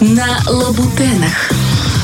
на Лабутенах.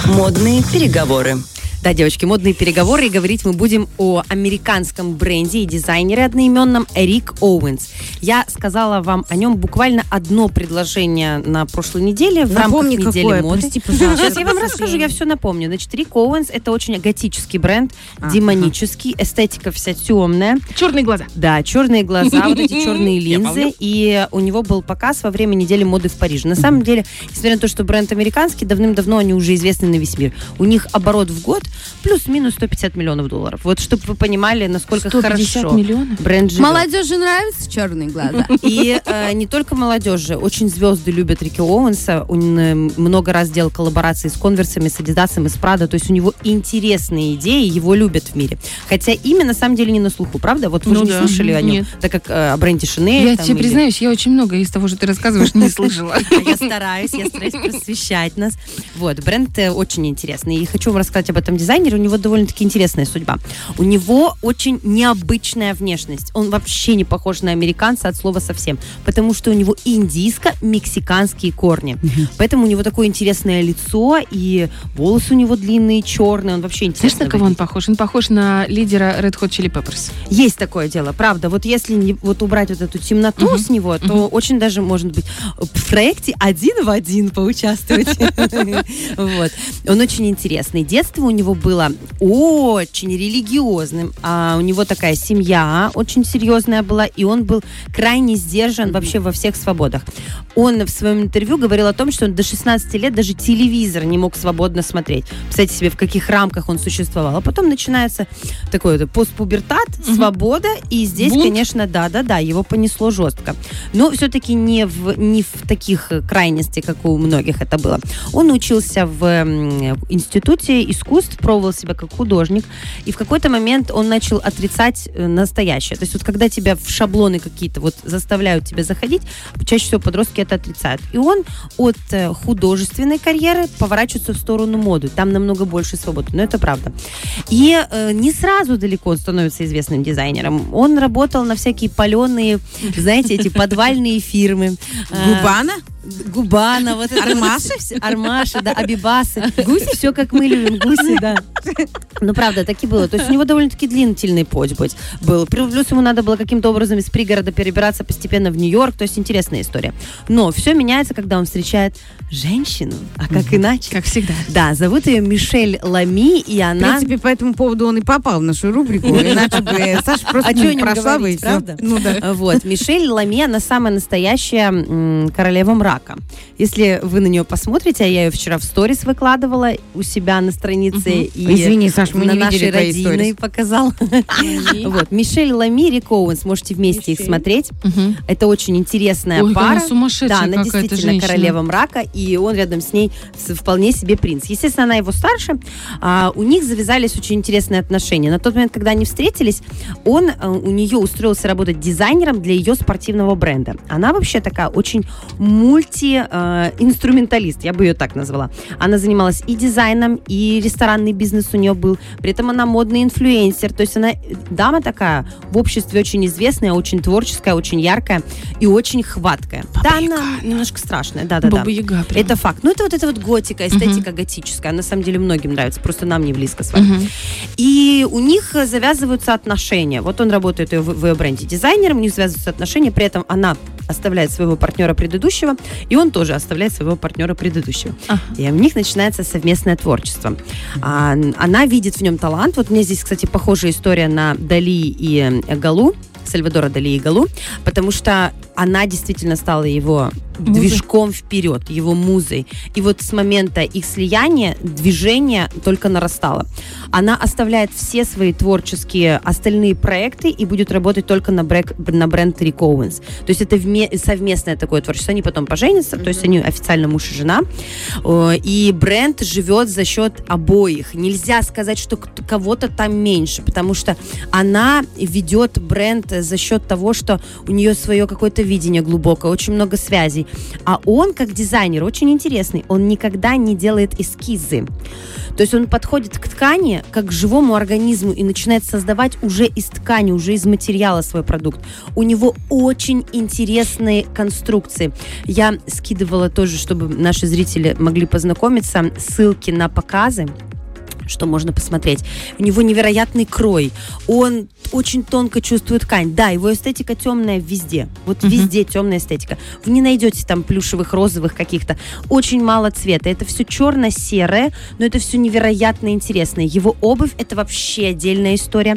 Модные переговоры. Да, девочки, модные переговоры, и говорить мы будем о американском бренде и дизайнере одноименном Рик Оуэнс. Я сказала вам о нем буквально одно предложение на прошлой неделе в Напомни, рамках недели какое, моды. прости. Сейчас я вам расскажу, я все напомню. Значит, Рик Оуэнс это очень готический бренд, Ага. демонический, эстетика вся темная. Черные глаза. Да, черные глаза, вот эти черные линзы. И у него был показ во время недели моды в Париже. На самом деле, несмотря на то, что бренд американский, давным-давно они уже известны на весь мир. У них оборот в год плюс-минус 150 миллионов долларов. Вот чтобы вы понимали, насколько 150 хорошо миллионов? бренд живет. Молодежи нравятся черные глаза? И э, не только молодежи, очень звезды любят Рики Оуэнса. Он э, много раз делал коллаборации с конверсами, с Адидасом и с Прадо. То есть у него интересные идеи, его любят в мире. Хотя имя на самом деле не на слуху, правда? Вот вы Ну же не слышали о нем, Нет. так как э, о бренде Шинель. Я там, тебе или- признаюсь, я очень много из того, что ты рассказываешь, не слышала. Я стараюсь, я стараюсь просвещать нас. Вот, бренд э, очень интересный. И хочу вам рассказать об этом дизайнере. У него довольно-таки интересная судьба. У него очень необычная внешность. Он вообще не похож на американца от слова совсем. Потому что у него индийско-мексиканские корни. Поэтому у него такое интересное лицо, и волосы у него длинные, черные. Он вообще Знаешь, интересный. на кого он похож? Он похож на лидера Red Hot Chili Peppers. Есть такое дело, правда. Вот если не, вот убрать вот эту темноту Мгм. с него, то очень даже может быть в проекте один в один поучаствовать. Вот. Он очень интересный. Детство у него было очень религиозным. А у него такая семья очень серьезная была, и он был крайне сдержан вообще во всех свободах. Он в своем интервью говорил о том, что он до 16 лет даже телевизор не мог свободно смотреть. Представьте себе, в каких рамках он существовал. А потом начинается такой вот постпубертат, свобода, и здесь, Бунт. конечно, да-да-да, его понесло жестко. Но все-таки не в, не в таких крайностях, как у многих это было. Он учился в институте искусств, пробовал себя как художник, и в какой-то момент он начал отрицать э, настоящее. То есть вот когда тебя в шаблоны какие-то вот заставляют тебя заходить, чаще всего подростки это отрицают. И он от э, художественной карьеры поворачивается в сторону моды. Там намного больше свободы, но это правда. И э, не сразу далеко он становится известным дизайнером. Он работал на всякие паленые, знаете, эти подвальные фирмы. Губана? Губана, вот это Армаши? Армаши, да, Абибасы. Гусь, все как мы любим, гуси, да. Ну, правда, так и было. То есть у него довольно-таки длительный путь был. Плюс ему надо было каким-то образом из пригорода перебираться постепенно в Нью-Йорк. То есть интересная история. Но все меняется, когда он встречает женщину. А как иначе? Как всегда. Да, зовут ее Мишель Лами, и В она... принципе, по этому поводу он и попал в нашу рубрику, иначе бы Саша просто А чё о не прошла бы правда? Ну да. Вот, Мишель Лами, она самая настоящая королева мрака. Если вы на нее посмотрите, а я ее вчера в сторис выкладывала у себя на странице. И Извини, Саш, мы на не нашей родиной показал. Вот, Мишель Лами, Рик Оуэнс, можете вместе их смотреть. Это очень интересная Ой, пара. она сумасшедшая Да, она действительно женщина. королева мрака, и он рядом с ней вполне себе принц. Естественно, она его старше. А, у них завязались очень интересные отношения. На тот момент, когда они встретились, он э, у нее устроился работать дизайнером для ее спортивного бренда. Она вообще такая очень мульти-инструменталист, я бы ее так назвала. Она занималась и дизайном, и ресторанный бизнес у нее был. При этом она модный инфлюенсер. То есть она дама такая в обществе очень известная, очень творческая, очень яркая и очень хваткая. да, она немножко страшная, да-да-да. Баба Яга прям. Это факт. Ну, это вот эта вот готика, эстетика готическая. На самом деле многим нравится, просто нам не близко с вами. Мгм. И у них завязываются отношения. Вот он работает в, в ее бренде дизайнером, у них завязываются отношения, при этом она оставляет своего партнера предыдущего, и он тоже оставляет своего партнера предыдущего. Ага. И у них начинается совместное творчество. А, она видит в нем талант. Вот мне здесь, кстати, похожая история на Дали и э, Галу. Сальвадора Дали и Галу, потому что она действительно стала его Музой. движком вперед, его музой. И вот с момента их слияния движение только нарастало. Она оставляет все свои творческие остальные проекты и будет работать только на, бренд, на бренд Rick Owens. То есть это вме- совместное такое творчество. Они потом поженятся, то есть они официально муж и жена. И бренд живет за счет обоих. Нельзя сказать, что кого-то там меньше, потому что она ведет бренд за счет того, что у нее свое какое-то видение глубокое, очень много связей. А он, как дизайнер, очень интересный. Он никогда не делает эскизы. То есть он подходит к ткани как к живому организму и начинает создавать уже из ткани, уже из материала свой продукт. У него очень интересные конструкции. Я скидывала тоже, чтобы наши зрители могли познакомиться, ссылки на показы что можно посмотреть. У него невероятный крой. Он очень тонко чувствует ткань. Да, его эстетика темная везде. Вот Мгм. везде темная эстетика. Вы не найдете там плюшевых, розовых каких-то. Очень мало цвета. Это все черно-серое, но это все невероятно интересно. Его обувь это вообще отдельная история.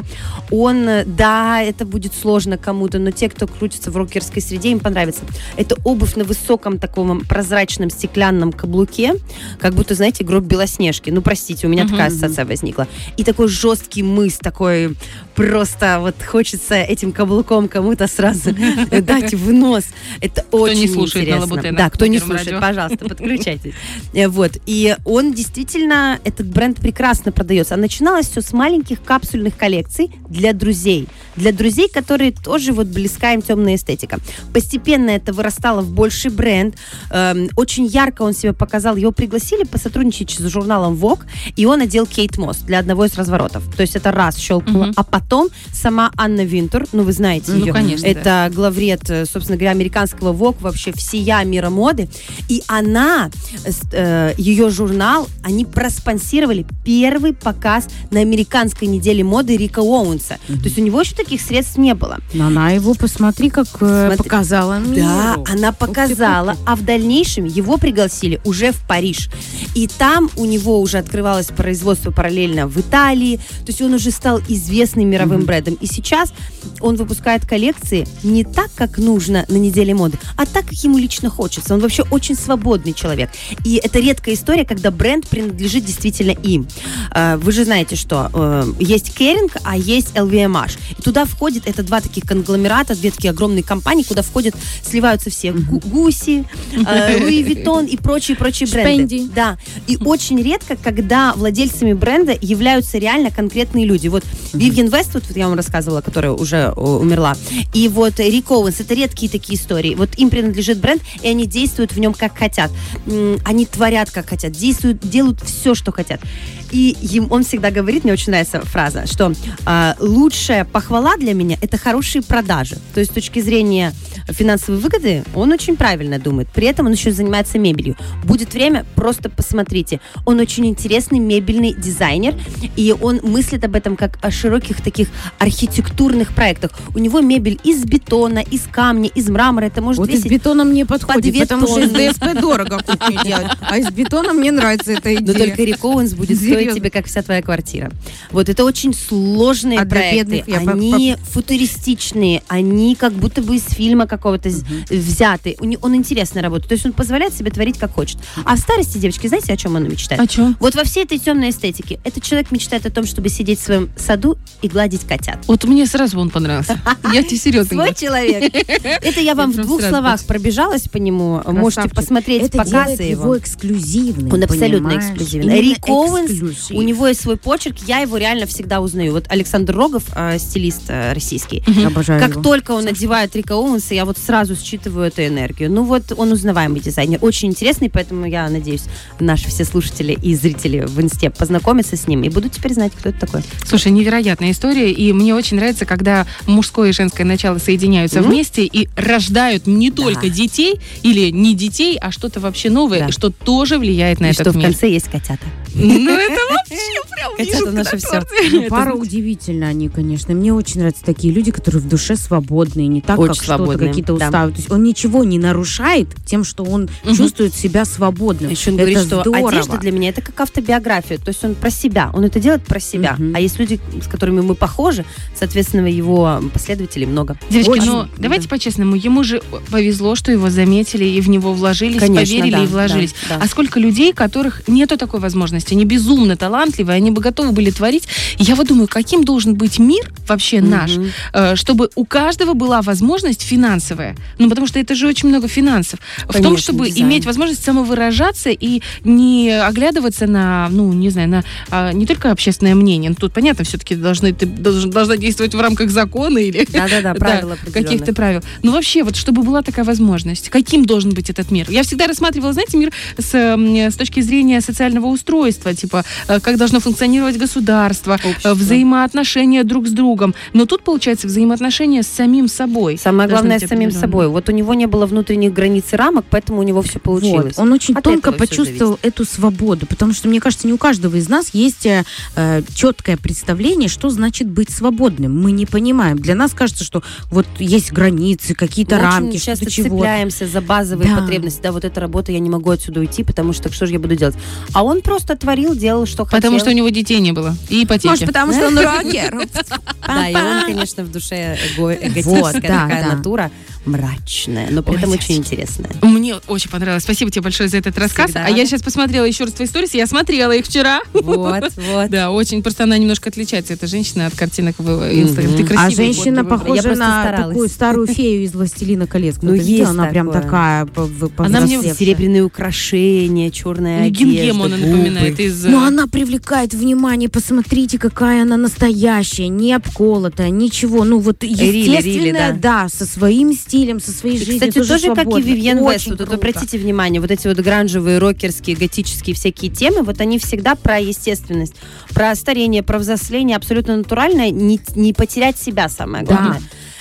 Он, э, да, это будет сложно кому-то, но те, кто крутится в рокерской среде, им понравится. Это обувь на высоком таком прозрачном стеклянном каблуке, как будто, знаете, гроб Белоснежки. Ну, простите, у меня Мгм. такая ассоциация возникла. И такой жесткий мыс, такой просто вот хочется этим каблуком кому-то сразу дать в нос. Это очень интересно. Да, кто не слушает, пожалуйста, подключайтесь. Э, Вот. И он действительно, этот бренд прекрасно продается. А начиналось все с маленьких капсульных коллекций для друзей. Для друзей, которые тоже вот близка им темная эстетика. Постепенно это вырастало в больший бренд. Эм, Очень ярко он себя показал. Его пригласили посотрудничать с журналом Vogue, и он одел Кейт Мосс для одного из разворотов. То есть это раз щелкнуло. Мгм. А потом сама Анна Винтур, ну вы знаете Ну, ее, конечно, это главред, э, собственно говоря, американского Vogue, вообще всея мира моды. И она, э, ее журнал, они проспонсировали первый показ на американской неделе моды Рика Оуэнса. То есть у него еще таких средств не было. Но она его, посмотри, как э, Смотри. показала миру. Да, она показала, Ух ты, а в дальнейшем его пригласили уже в Париж. И там у него уже открывалось производство параллельно в Италии. То есть он уже стал известным мировым брендом. И сейчас он выпускает коллекции не так, как нужно на неделе моды, а так, как ему лично хочется. Он вообще очень свободный человек. И это редкая история, когда бренд принадлежит действительно им. Э, Вы же знаете, что э, есть Kering, а есть LVMH. И туда входит, это два таких конгломерата, две такие огромные компании, куда входят, сливаются все Гу- Гуччи, э, Луи Виттон и прочие-прочие бренды. Да. И очень редко, когда владельцами бренда являются реально конкретные люди. Вот Вивьен Вествуд, вот я вам рассказывала, которая уже о, умерла, и вот Рик Оуэнс, это редкие такие истории. Вот им принадлежит бренд, и они действуют в нем как хотят. Они творят как хотят, действуют, делают все, что хотят. И им, он всегда говорит, мне очень нравится фраза, что а, лучшая похвала для меня – это хорошие продажи. То есть с точки зрения финансовой выгоды он очень правильно думает. При этом он еще занимается мебелью. Будет время, просто посмотрите. Он очень интересный мебельный дизайнер, и он мыслит об этом как о широких таких архитектурных проектах. У него мебель из бетона, из камня, из мрамора. Это может Вот из весить бетона мне подходит, две потому что из. ДСП дорого кухню делать. А из бетона мне нравится эта Но идея. только Рик Оуэнс будет стоить Серьезно? тебе, как вся твоя квартира. Вот это очень сложные А проекты. бедных я по- они футуристичные, они как будто бы из фильма какого-то з- взяты. Он интересно работает. То есть он позволяет себе творить как хочет. А в старости, девочки, знаете, о чем он мечтает? А чё? Вот во всей этой темной эстетике этот человек мечтает о том, чтобы сидеть в своем саду и гладить котят. Вот мне сразу он понравился. Я тебе серьезно Свой человек. Это я вам в двух словах пробежалась по нему. Можете посмотреть Это показы его. его эксклюзивным, Он абсолютно эксклюзивный. Рик Оуэнс, у него есть свой почерк, я его реально всегда узнаю. Вот Александр Рогов, э, стилист э, российский. Обожаю Как его. только он надевает Рика Оуэнса, я вот сразу считываю эту энергию. Ну вот он узнаваемый дизайнер, очень интересный, поэтому я надеюсь, наши все слушатели и зрители в инсте познакомятся с ним и будут теперь знать, кто это такой. Слушай, невероятная история, и мне очень нравится, когда мужское и женское начало соединяются Мгм. вместе и рождают не только детей или не детей, а что-то вообще новое, Да. что тоже влияет на и этот что в мир. конце есть котята. Ну это вообще прям Котята наше торты. Ну, пара удивительно они, конечно. Мне очень нравятся такие люди, которые в душе свободные, не так, Очень как что-то, свободные, какие-то да. уставы. То есть он ничего не нарушает тем, что он чувствует себя свободным. Еще он это говорит, что одежда для меня это как автобиография. То есть он про себя. Он это делает про себя. А есть люди, с которыми мы похожи, соответственно, его последователей много. Девочки, Очень, ну да. давайте по-честному, ему же повезло, что его заметили и в него вложились, Конечно, поверили да, и вложились. да, да. А сколько людей, которых нету такой возможности? Возможности, они безумно талантливые, они бы готовы были творить. И я вот думаю, каким должен быть мир вообще наш, э, чтобы у каждого была возможность финансовая. Ну, потому что это же очень много финансов. в том, Конечно, чтобы дизайн. иметь возможность самовыражаться и не оглядываться на, ну, не знаю, на а, не только общественное мнение. Ну, тут, понятно, все-таки должны, ты должен- должна действовать в рамках закона или Да-да-да, правила каких-то определенных. правил. Ну, вообще, вот чтобы была такая возможность, каким должен быть этот мир? Я всегда рассматривала, знаете, мир с, с точки зрения социального устройства, типа, э, как должно функционировать государство, э, Общество. взаимоотношения друг с другом. Но тут, получается, взаимоотношения с самим собой. Самое главное, с самим собой. Вот у него не было внутренних границ и рамок, поэтому у него все получилось. Вот. Он очень От тонко почувствовал эту свободу, потому что, мне кажется, не у каждого из нас есть э, э, четкое представление, что значит быть свободным. Мы не понимаем. Для нас кажется, что вот есть границы, какие-то Мы рамки, очень часто чего. цепляемся за базовые Да. потребности. Да, вот эта работа, я не могу отсюда уйти, потому что что же я буду делать? А он просто творил, делал, что хотел. Потому что у него детей не было. И ипотеки. Может, потому что он рокер. Да, и он, конечно, в душе эго- эгоистическая Вот, да, такая да. натура, мрачная, но при Ой, этом девочки. очень интересная. Мне очень понравилось. Спасибо тебе большое за этот рассказ. Всегда А я сейчас посмотрела еще раз твои истории. Я смотрела их вчера. Вот, вот. Да, очень. Просто она немножко отличается, эта женщина, от картинок в Инстаграм. Ты Мгм. красивая. А женщина похожа на такую старую фею из «Властелина колец». Ну, есть Она прям такая Она мне. Серебряные украшения, черная Ну, одежда, губы. напоминает из... э, Но она привлекает внимание. Посмотрите, какая она настоящая, не обколотая, ничего. Ну вот естественная, да. со своим стилем, со своей И, жизнью. кстати, тоже, как и. Вивьен Вестwood. Вот обратите внимание, вот эти вот гранжевые, рокерские, готические всякие темы, вот они всегда про естественность, про старение, про взросление, абсолютно натуральное, не, не потерять себя самое Да.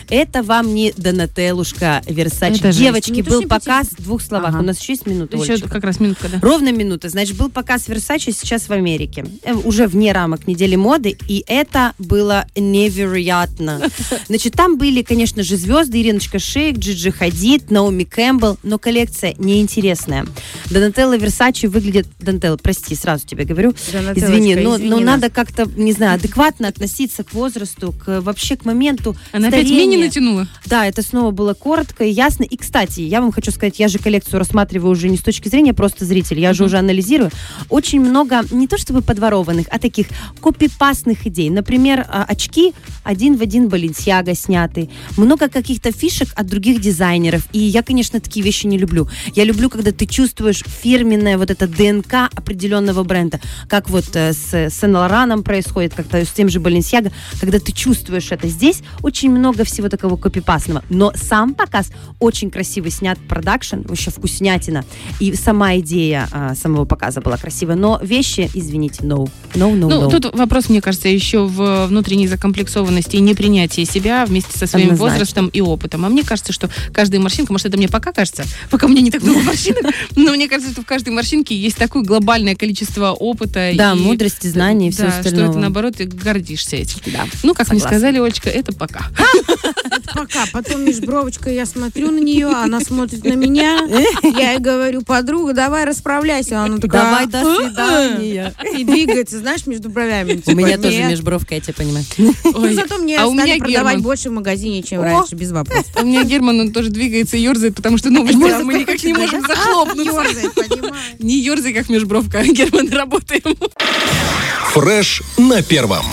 Это вам не Донателушка Версачи. Это жесть. Девочки, то был показ в двух словах. Ага. У нас еще есть минута, Еще Олечка? как раз минутка, да. Ровно минута. Значит, был показ Версачи сейчас в Америке. Э, Уже вне рамок недели моды. И это было невероятно. Значит, там были, конечно же, звезды. Ириночка Шейк, Джиджи Хадид, Наоми Кэмпбелл. Но коллекция неинтересная. Донателла Версачи выглядит... Донателла, прости, сразу тебе говорю. Извини, но, извини но надо как-то, не знаю, адекватно относиться к возрасту, к вообще к моменту Она опять мини натянула. Да, это снова было коротко и ясно. И, кстати, я вам хочу сказать, я же коллекцию рассматриваю уже не с точки зрения просто зрителя, я же уже анализирую. Очень много, не то чтобы подворованных, а таких копипастных идей. Например, а, очки один в один Баленсиага сняты. Много каких-то фишек от других дизайнеров. И я, конечно, такие вещи не люблю. Я люблю, когда ты чувствуешь фирменное вот это ДНК определенного бренда. Как вот э, с Сен-Лораном происходит, как-то с тем же Баленсиага, когда ты чувствуешь это. Здесь очень много всего такого копипастного. Но сам показ очень красиво снят, продакшн, вообще вкуснятина. И сама идея а, самого показа была красивая. Но вещи, извините, no. No, no, Ну, no. тут вопрос, мне кажется, еще в внутренней закомплексованности и непринятии себя вместе со своим Однозначно. возрастом и опытом. А мне кажется, что каждая морщинка, может, это мне пока кажется, пока у меня не так много морщинок, но мне кажется, что в каждой морщинке есть такое глобальное количество опыта. Да, и- мудрости, знаний и всего Да, что остального. это, наоборот, ты гордишься этим. Да. Ну, как мне Согласна. сказали, Олечка, это пока. Пока. Потом межбровочка, я смотрю на нее, она смотрит на меня. Я ей говорю, подруга, давай расправляйся. Она Давай такая, до «А-а». свидания. И двигается, знаешь, между бровями. У меня Типа, тоже «Нет». межбровка, я тебя понимаю. Ну, зато мне а у стали меня продавать Герман. больше в магазине, чем О! раньше, без вопросов. У меня Герман, он тоже двигается и ерзает, потому что новости, а мы никак не можем захлопнуться. Ёрзает, понимаешь? Не ерзай, как межбровка, Герман, работаем. Фреш на первом.